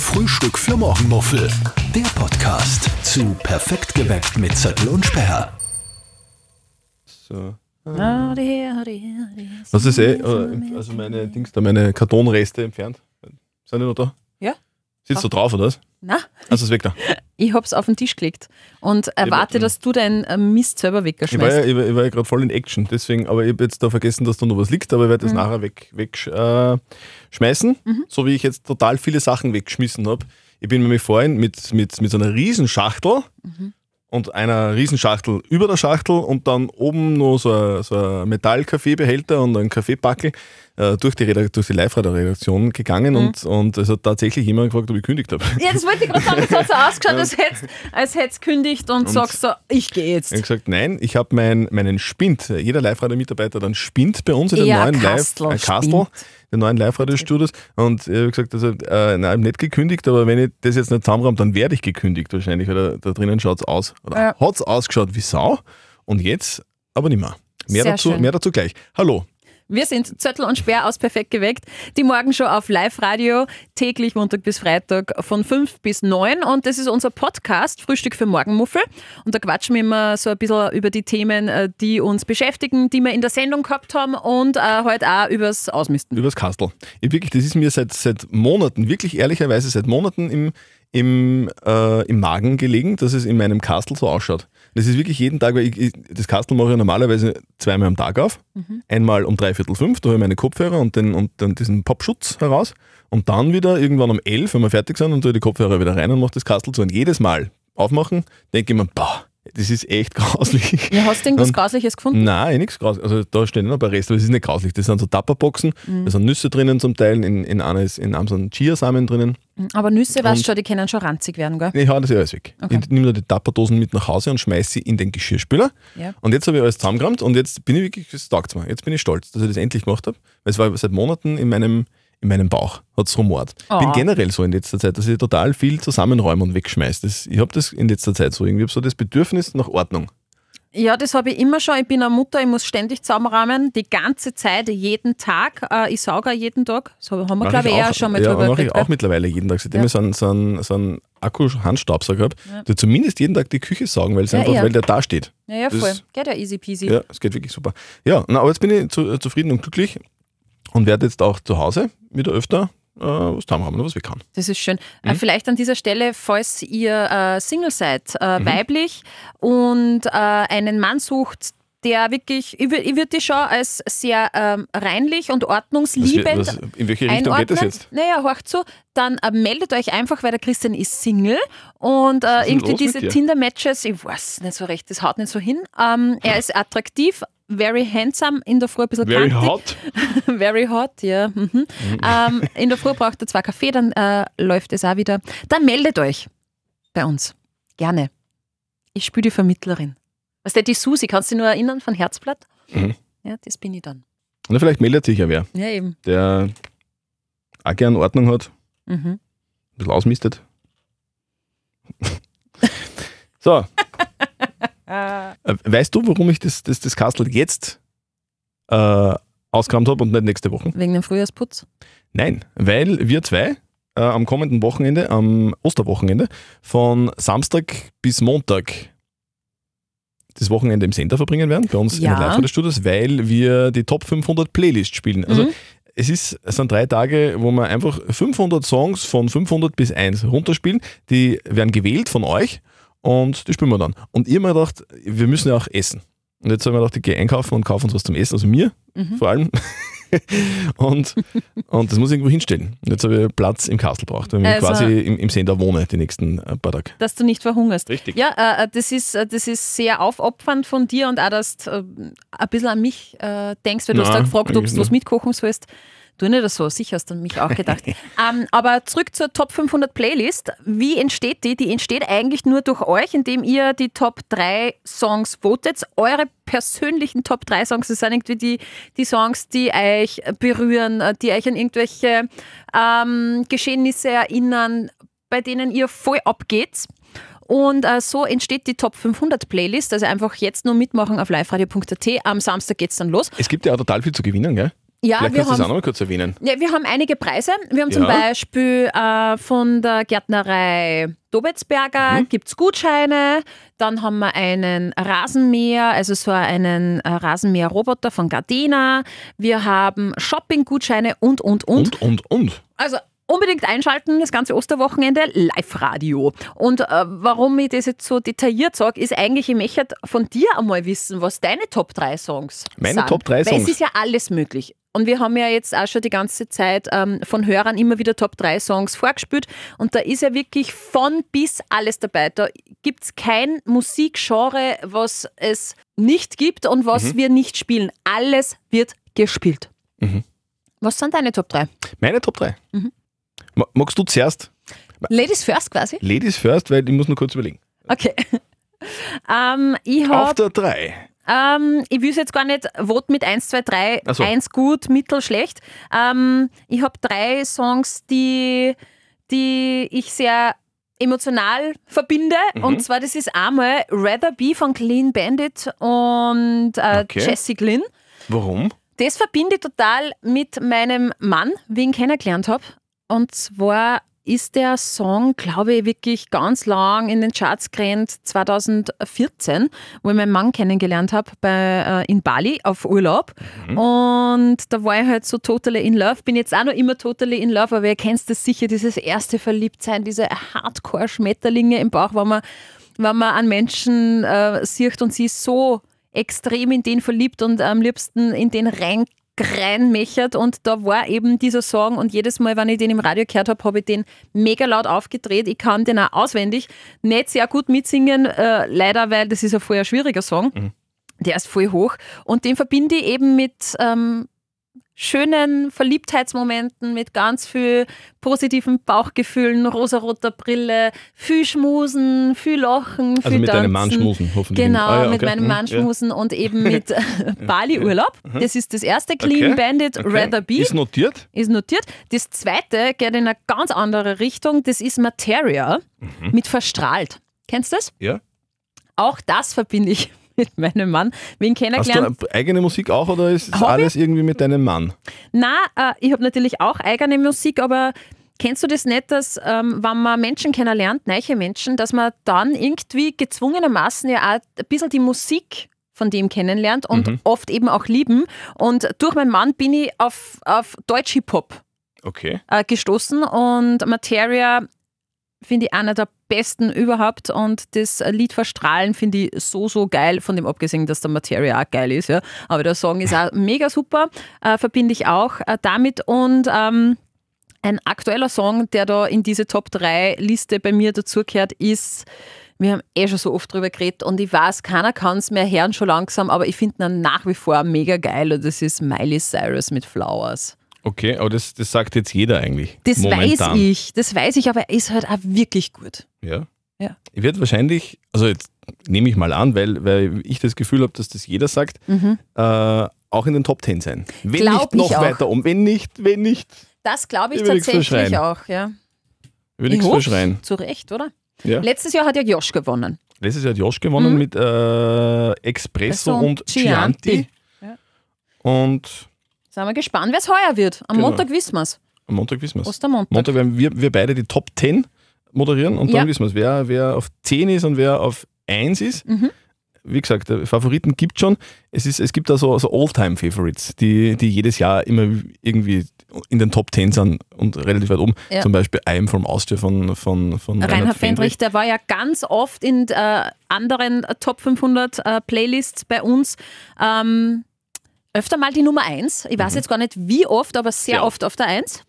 Frühstück für Morgenmuffel. Der Podcast zu Perfekt geweckt mit Zettel und Sperr. So. Was ist eh, äh, also meine Dings da, meine Kartonreste entfernt? Sind die noch da? Ja. Sitzt du drauf oder was? Na, Also ist weg da. ich hab's auf den Tisch gelegt und erwarte, dass du deinen äh, Mist selber Ich war ja, wegschmeißt. ich war, ich war ja gerade voll in Action, deswegen, aber ich habe jetzt da vergessen, dass da noch was liegt, aber ich werde Mhm. das nachher weg, wegschmeißen, äh, schmeißen, so wie ich jetzt total viele Sachen weggeschmissen habe. Ich bin nämlich vorhin mit, mit, mit so einer Riesenschachtel Mhm. Und einer Riesenschachtel über der Schachtel und dann oben noch so ein, so ein Metall-Kaffeebehälter und ein Kaffeebackel äh, durch die, durch die Live-Radio-Redaktion gegangen Mhm. und, und es hat tatsächlich jemand gefragt, ob ich gekündigt habe. Ja, das wollte ich gerade sagen. Es hat so ausgeschaut, als hättest als kündigt und, sagst so, ich gehe jetzt. Ich habe gesagt, nein, ich habe mein, meinen Spind. Jeder Live-Radio-Mitarbeiter einen Spind bei uns in den Ja, neuen ein Live, Kastel, ein Kastel, Spind. Den neuen Live-Radio-Studios. Und ich habe gesagt, also, äh, nein, ich nicht gekündigt, aber wenn ich das jetzt nicht zusammenräume, dann werde ich gekündigt wahrscheinlich, weil da, da drinnen schaut es aus. Oder Ja. hat es ausgeschaut wie Sau. Und jetzt aber nicht mehr. Mehr, Sehr dazu, schön. mehr dazu gleich. Hallo. Wir sind Zöttl und Sperr aus Perfekt geweckt. Die Morgenshow auf Live-Radio, täglich Montag bis Freitag von 5 bis 9. Und das ist unser Podcast, Frühstück für Morgenmuffel. Und da quatschen wir immer so ein bisschen über die Themen, äh, die uns beschäftigen, die wir in der Sendung gehabt haben und äh, heute auch übers Ausmisten. Übers Kastel. Ich wirklich, das ist mir seit, seit Monaten, wirklich ehrlicherweise seit Monaten im, im, äh, im Magen gelegen, dass es in meinem Kastel so ausschaut. Das ist wirklich jeden Tag, weil ich, ich, das Kastel mache ich normalerweise zweimal am Tag auf. Einmal um dreiviertel fünf, da habe ich meine Kopfhörer und, den, und dann diesen Popschutz heraus. Und dann wieder irgendwann um elf, wenn wir fertig sind, und tue die Kopfhörer wieder rein und mache das Kastel zu. Und jedes Mal aufmachen, denke ich mir, boah, das ist echt grauslich. Ja, hast du irgendwas Grausliches gefunden? Nein, nichts grauslich. Also da stehen noch ein paar Reste, aber es ist nicht grauslich. Das sind so Tupperboxen, Mhm. da sind Nüsse drinnen zum Teil, in, in einer ist in einem sind Chiasamen drinnen. Aber Nüsse, weißt Und- schon, die können schon ranzig werden, gell? Ich hau das ja alles weg. Okay. Ich nehme da die Tupperdosen mit nach Hause und schmeiße sie in den Geschirrspüler. Ja. Und jetzt habe ich alles zusammengerammt und jetzt bin ich wirklich, das taugt mir. Jetzt bin ich stolz, dass ich das endlich gemacht habe. Weil es war seit Monaten in meinem, in meinem Bauch, hat es rumort. Ich Oh. bin generell so in letzter Zeit, dass ich total viel zusammenräume und wegschmeiße. Das, ich habe das in letzter Zeit so. Irgendwie habe so das Bedürfnis nach Ordnung. Ja, das habe ich immer schon. Ich bin eine Mutter, ich muss ständig zusammenräumen, die ganze Zeit, jeden Tag. Äh, Ich sauge auch jeden Tag. So haben wir, glaube ich, ich eher auch, schon mal ja, drüber mache ich auch mittlerweile jeden Tag. Seitdem Ja. ich so einen, so einen, so einen Akku-Handstaubsauger habe, der zumindest jeden Tag die Küche saugen, weil, es Ja, einfach, ja. weil der da steht. Ja, ja, Das- voll. Geht ja easy peasy. Ja, es geht wirklich super. Ja, na, aber jetzt bin ich zu, äh, zufrieden und glücklich und werde jetzt auch zu Hause wieder öfter äh, was zusammenhaben, was wir kann. Das ist schön. Mhm. Äh, Vielleicht an dieser Stelle, falls ihr äh, Single seid, Mhm. äh, weiblich und äh, einen Mann sucht, der wirklich, ich, wür- ich würde die schon als sehr ähm, reinlich und Was, ordnungsliebend was, in welche Richtung geht das einordnen. jetzt? Naja, horcht zu. Dann äh, meldet euch einfach, weil der Christian ist Single und äh, irgendwie diese? Tinder-Matches, ich weiß nicht so recht, das haut nicht so hin. Ähm, er ist attraktiv, very handsome, in der Früh ein bisschen Very kantig. hot. Very hot, ja. Mhm. Ähm, in der Früh braucht ihr zwei Kaffee, dann äh, läuft es auch wieder. Dann meldet euch bei uns. Gerne. Ich spiele die Vermittlerin. Was der die Susi, kannst du dich nur erinnern von Herzblatt? Mhm. Ja, das bin ich dann. Na, vielleicht meldet sich ja wer, Ja, eben. der auch gern Ordnung hat, Mhm. ein bisschen ausmistet. so. Äh, Weißt du, warum ich das, das, das Kastel jetzt äh, ausgerammt habe und nicht nächste Woche? Wegen dem Frühjahrsputz. Nein, weil wir zwei äh, am kommenden Wochenende, am Osterwochenende, von Samstag bis Montag das Wochenende im Sender verbringen werden, bei uns Ja. in den Live-Radio-Studios, weil wir die Top 500 Playlist spielen. Also Mhm. es, ist, es sind drei Tage, wo wir einfach 500 Songs von 500 bis 1 runterspielen. Die werden gewählt von euch und die spielen wir dann. Und ich habe mir gedacht, wir müssen ja auch essen. Und jetzt haben wir gedacht, ich gehe einkaufen und kaufe uns was zum Essen, also mir Mhm. vor allem. und, und das muss ich irgendwo hinstellen. Jetzt habe ich Platz im Kastel braucht, weil ich Also- quasi im, im Sender wohne die nächsten äh, paar Tage. Dass du nicht verhungerst. Richtig. Ja, äh, äh, das, ist, äh, das ist sehr aufopfernd von dir und auch, dass du äh, ein bisschen an mich äh, denkst, weil du hast Nein, da gefragt, ob du was mitkochen sollst. Du nicht so, sicher hast du an mich auch gedacht. ähm, aber zurück zur Top 500 Playlist. Wie entsteht die? Die entsteht eigentlich nur durch euch, indem ihr die Top 3 Songs votet. Eure persönlichen Top 3 Songs, das sind irgendwie die, die Songs, die euch berühren, die euch an irgendwelche ähm, Geschehnisse erinnern, bei denen ihr voll abgeht. Und äh, so entsteht die Top 500 Playlist. Also einfach jetzt nur mitmachen auf liveradio.at. Am Samstag geht's dann los. Es gibt ja auch total viel zu gewinnen, gell? Ja, Vielleicht wir kannst du das auch haben, noch mal kurz erwähnen. ja, wir haben einige Preise. Wir haben zum Ja. Beispiel äh, von der Gärtnerei Dobetsberger Mhm. gibt's Gutscheine. Dann haben wir einen Rasenmäher, also so einen äh, Rasenmäher-Roboter von Gardena. Wir haben Shopping-Gutscheine und, und, und. Und, und, und. Also unbedingt einschalten, das ganze Osterwochenende, Live-Radio. Und äh, warum ich das jetzt so detailliert sage, ist eigentlich, ich möchte von dir einmal wissen, was deine Top 3 Songs Meine sind. Top 3 Weil Songs? es ist ja alles möglich. Und wir haben ja jetzt auch schon die ganze Zeit ähm, von Hörern immer wieder Top 3 Songs vorgespielt. Und da ist ja wirklich von bis alles dabei. Da gibt es kein Musikgenre, was es nicht gibt und was Mhm. wir nicht spielen. Alles wird gespielt. Was sind deine Top 3? Meine Top 3. Mhm. Ma- Magst du zuerst? Ladies first quasi? Ladies first, weil ich muss nur kurz überlegen. Okay. ähm, ich Auf hab, der 3. ähm, ich will es jetzt gar nicht voten mit 1, 2, 3, Ach so. 1 gut, mittel, schlecht. Ähm, ich habe drei Songs, die, die ich sehr emotional verbinde. Mhm. Und zwar, das ist einmal Rather Be von Clean Bandit und äh, Okay. Jessie Glynn. Warum? Das verbinde ich total mit meinem Mann, wie ich ihn kennengelernt habe. Und zwar ist der Song, glaube ich, wirklich ganz lang in den Charts gerannt 2014, wo ich meinen Mann kennengelernt habe bei, äh, in Bali auf Urlaub. Und da war ich halt so totally in love. Bin jetzt auch noch immer totally in love, aber ihr kennt das sicher, dieses erste Verliebtsein, diese Hardcore-Schmetterlinge im Bauch, wenn man, wenn man an Menschen äh, sieht und sie so extrem in den verliebt und am liebsten in den rein reinmechert und da war eben dieser Song und jedes Mal, wenn ich den im Radio gehört habe, habe ich den mega laut aufgedreht. Ich kann den auch auswendig, nicht sehr gut mitsingen, äh, leider, weil das ist ein voll ein schwieriger Song. Der ist voll hoch und den verbinde ich eben mit ähm, schönen Verliebtheitsmomenten, mit ganz viel positiven Bauchgefühlen, rosaroter Brille, viel Schmusen, viel Lachen, viel Also mit deinem Mann Tanzen. schmusen, hoffentlich. Genau, Ah, ja, mit okay. meinem Mhm, Mann ja. schmusen und eben mit Bali-Urlaub. Das ist das erste, Clean Okay, Bandit, okay. Rather Be, Ist notiert? ist notiert. Das zweite geht in eine ganz andere Richtung, das ist Materia Mhm. mit Verstrahlt. Kennst du das? Ja. Auch das verbinde ich mit meinem Mann. Wen Hast du kennengelernt? eigene Musik auch oder ist ich? alles irgendwie mit deinem Mann? Na, äh, ich habe natürlich auch eigene Musik, aber kennst du das nicht, dass ähm, wenn man Menschen kennenlernt, neue Menschen, dass man dann irgendwie gezwungenermaßen ja auch ein bisschen die Musik von dem kennenlernt und Mhm. oft eben auch lieben. Und durch meinen Mann bin ich auf, auf Deutsch-Hip-Hop Okay. äh, gestoßen und Materia finde ich einer der besten überhaupt und das Lied Verstrahlen finde ich so, so geil, von dem abgesehen, dass der Materia auch geil ist, ja. aber der Song ist auch mega super, äh, verbinde ich auch äh, damit und ähm, ein aktueller Song, der da in diese Top 3 Liste bei mir dazugehört, ist wir haben eh schon so oft drüber geredet und ich weiß, keiner kann es mehr hören schon langsam, aber ich finde ihn nach wie vor mega geil und das ist Miley Cyrus mit Flowers. Okay, aber das, das sagt jetzt jeder eigentlich. Das momentan. weiß ich, das weiß ich, aber er ist halt auch wirklich gut. Ja. Ja. Ich werde wahrscheinlich, also jetzt nehme ich mal an, weil, weil ich das Gefühl habe, dass das jeder sagt, äh, auch in den Top 10 sein. Wenn Mhm. Glaub nicht noch weiter um. Wenn nicht, wenn nicht, Das glaube ich Ich tatsächlich auch, ja. würde ich verschreien. Zu Recht, oder? Ja. Letztes Jahr hat ja Josh gewonnen. Letztes Jahr hat Josh gewonnen mit äh, Espresso und Chianti. Chianti. Ja. Und Sind wir gespannt, wer es heuer wird. Am Genau. Montag wissen wir es. am Montag wissen wir es. Ostermontag. Montag werden wir, wir beide die Top 10 moderieren und dann Ja. wissen wir es, wer, wer auf 10 ist und wer auf 1 ist. Mhm. Wie gesagt, Favoriten gibt schon. Es, ist, es gibt da so, so Oldtime-Favorites, die, die jedes Jahr immer irgendwie in den Top 10 sind und relativ weit oben. Ja. Zum Beispiel I Am From Austria von, von, von Reinhard Fendrich, der war ja ganz oft in äh, anderen äh, Top 500 äh, Playlists bei uns. Ähm, öfter mal die Nummer 1. Ich weiß jetzt gar nicht wie oft, aber sehr Sehr oft auf der 1.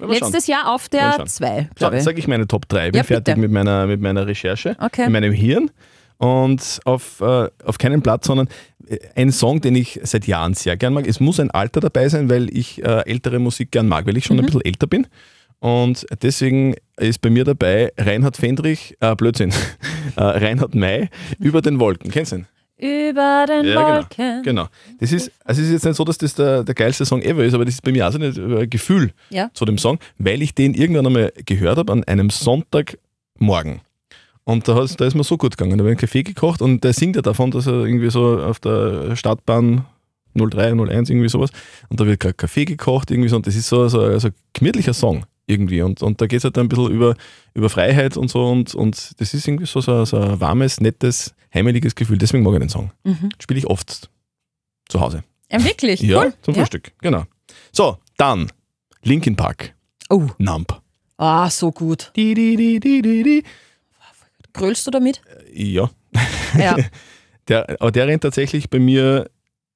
Aber schauen. Letztes Jahr auf der schauen. 2, So, glaube ich. sage ich meine Top 3. Ich bin Ja, fertig mit meiner, mit meiner Recherche, Okay. in meinem Hirn. Und auf, äh, auf keinen Platz, sondern äh, ein Song, den ich seit Jahren sehr gern mag. Es muss ein Alter dabei sein, weil ich äh, ältere Musik gern mag, weil ich schon Mhm. ein bisschen älter bin. Und deswegen ist bei mir dabei Reinhard Fendrich, äh, Blödsinn, äh, Reinhard May, über den Wolken. Kennst du ihn? Über den Ja, Wolken. genau. genau. Das ist, also es ist jetzt nicht so, dass das der, der geilste Song ever ist, aber das ist bei mir auch so ein äh, Gefühl Ja. zu dem Song, weil ich den irgendwann einmal gehört habe an einem Sonntagmorgen. Und da, da ist mir so gut gegangen. Da habe ich einen Kaffee gekocht und der singt ja davon, dass er irgendwie so auf der Stadtbahn 03, 01, irgendwie sowas. Und da wird gerade Kaffee gekocht, irgendwie so. Und das ist so, so, so ein gemütlicher Song irgendwie. Und, und da geht es halt ein bisschen über, über Freiheit und so. Und, und das ist irgendwie so, so, so ein warmes, nettes, heimeliges Gefühl. Deswegen mag ich den Song. Mhm. Spiele ich oft zu Hause. Ja, wirklich? Ja, cool. zum Ja. Frühstück. Genau. So, dann Linkin Park. Oh, Nump. ah, so gut. Di, di, di, di, di, di. Grölst du damit? Ja, Ja. der, aber der rennt tatsächlich bei mir,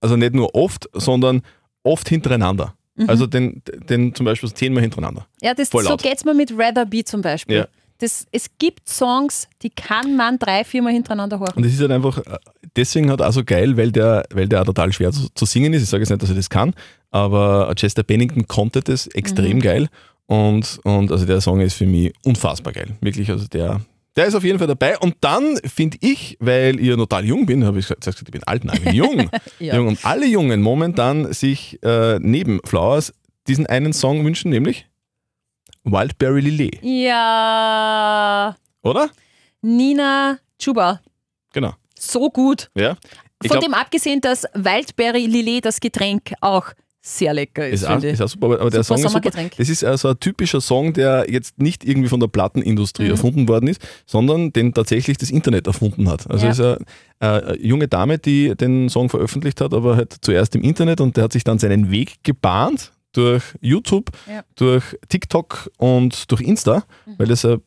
also nicht nur oft, sondern oft hintereinander. Mhm. Also den, den zum Beispiel zehnmal hintereinander. Ja, das, Voll so laut. geht es mir mit Rather Be zum Beispiel. Ja. Das, es gibt Songs, die kann man drei, viermal hintereinander hören. Und das ist halt einfach, äh, deswegen halt auch so geil, weil der, weil der auch total schwer zu, zu singen ist. Ich sage jetzt nicht, dass er das kann, aber Chester Bennington konnte das extrem Mhm. geil. Und, und also der Song ist für mich unfassbar geil. Wirklich, also der, der ist auf jeden Fall dabei. Und dann finde ich, weil ich ja total jung bin, habe ich gesagt, ich bin alt, nein, ich bin jung. Ja. jung. Und alle Jungen momentan sich äh, neben Flowers diesen einen Song wünschen, nämlich Wildberry Lillet, Ja, oder? Nina Chuba. Genau. So gut. Ja. Ich Von glaub- dem abgesehen, dass Wildberry Lillet, das Getränk, auch sehr lecker ist, Ist auch, ist auch super, aber aber der Super Song ist super. Das ist also ein typischer Song, der jetzt nicht irgendwie von der Plattenindustrie Mhm. erfunden worden ist, sondern den tatsächlich das Internet erfunden hat. Also Ja. ist eine, eine junge Dame, die den Song veröffentlicht hat, aber halt zuerst im Internet und der hat sich dann seinen Weg gebahnt durch YouTube, Ja. durch TikTok und durch Insta, Mhm. weil das äh,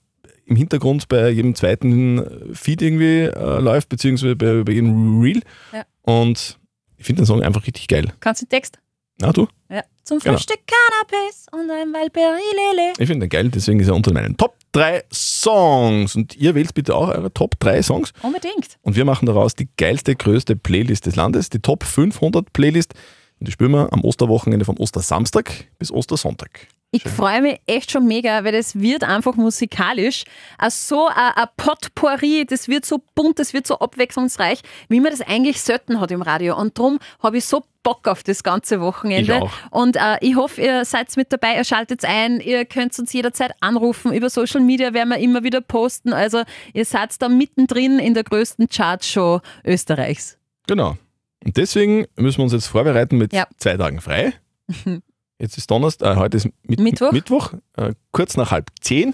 im Hintergrund bei jedem zweiten Feed irgendwie äh, läuft, beziehungsweise bei, bei jedem Reel. Ja. Und ich finde den Song einfach richtig geil. Kannst du den Text? Na du? Ja. Zum Genau. Frühstück Cannabis und ein Lillet. Ich finde den geil, deswegen ist er unter meinen Top 3 Songs. Und ihr wählt bitte auch eure Top 3 Songs. Unbedingt. Und wir machen daraus die geilste, größte Playlist des Landes, die Top 500 Playlist. Und die spielen wir am Osterwochenende vom Ostersamstag bis Ostersonntag. Ich freue mich echt schon mega, weil das wird einfach musikalisch so ein Potpourri, das wird so bunt, das wird so abwechslungsreich, wie man das eigentlich selten hat im Radio. Und darum habe ich so Bock auf das ganze Wochenende. Ich auch. Und äh, ich hoffe, ihr seid mit dabei, ihr schaltet ein, ihr könnt uns jederzeit anrufen. Über Social Media werden wir immer wieder posten. Also ihr seid da mittendrin in der größten Chartshow Österreichs. Genau. Und deswegen müssen wir uns jetzt vorbereiten mit Ja. zwei Tagen frei. Jetzt ist Donnerstag, äh, heute ist Mit Mittwoch. Mittwoch äh, kurz nach halb zehn.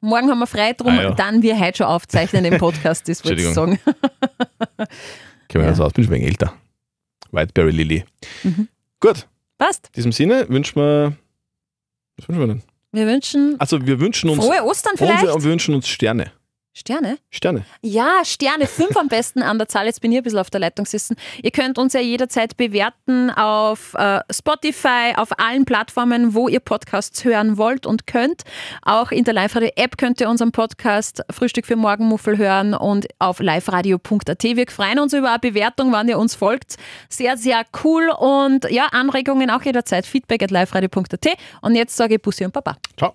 Morgen haben wir frei, drum Ah, ja. dann wir heute schon aufzeichnen im Podcast, das wollte ich sagen. Können wir Ja. also aus, bin schon ein wenig älter. Whiteberry Lily. Mhm. Gut, Passt. in diesem Sinne wünschen wir. Was wünschen wir denn? Wir wünschen Also wir wünschen uns. frohe Ostern vielleicht. und wir wünschen uns Sterne. Sterne? Sterne. Ja, Sterne, fünf am besten an der Zahl. Jetzt bin ich ein bisschen auf der Leitung sitzen. Ihr könnt uns ja jederzeit bewerten auf äh, Spotify, auf allen Plattformen, wo ihr Podcasts hören wollt und könnt. Auch in der Live-Radio-App könnt ihr unseren Podcast Frühstück für Morgenmuffel hören und auf liveradio.at. Wir freuen uns über eine Bewertung, wann ihr uns folgt. Sehr, sehr cool und ja, Anregungen auch jederzeit. Feedback at liveradio.at. Und jetzt sage ich Bussi und Papa. Ciao.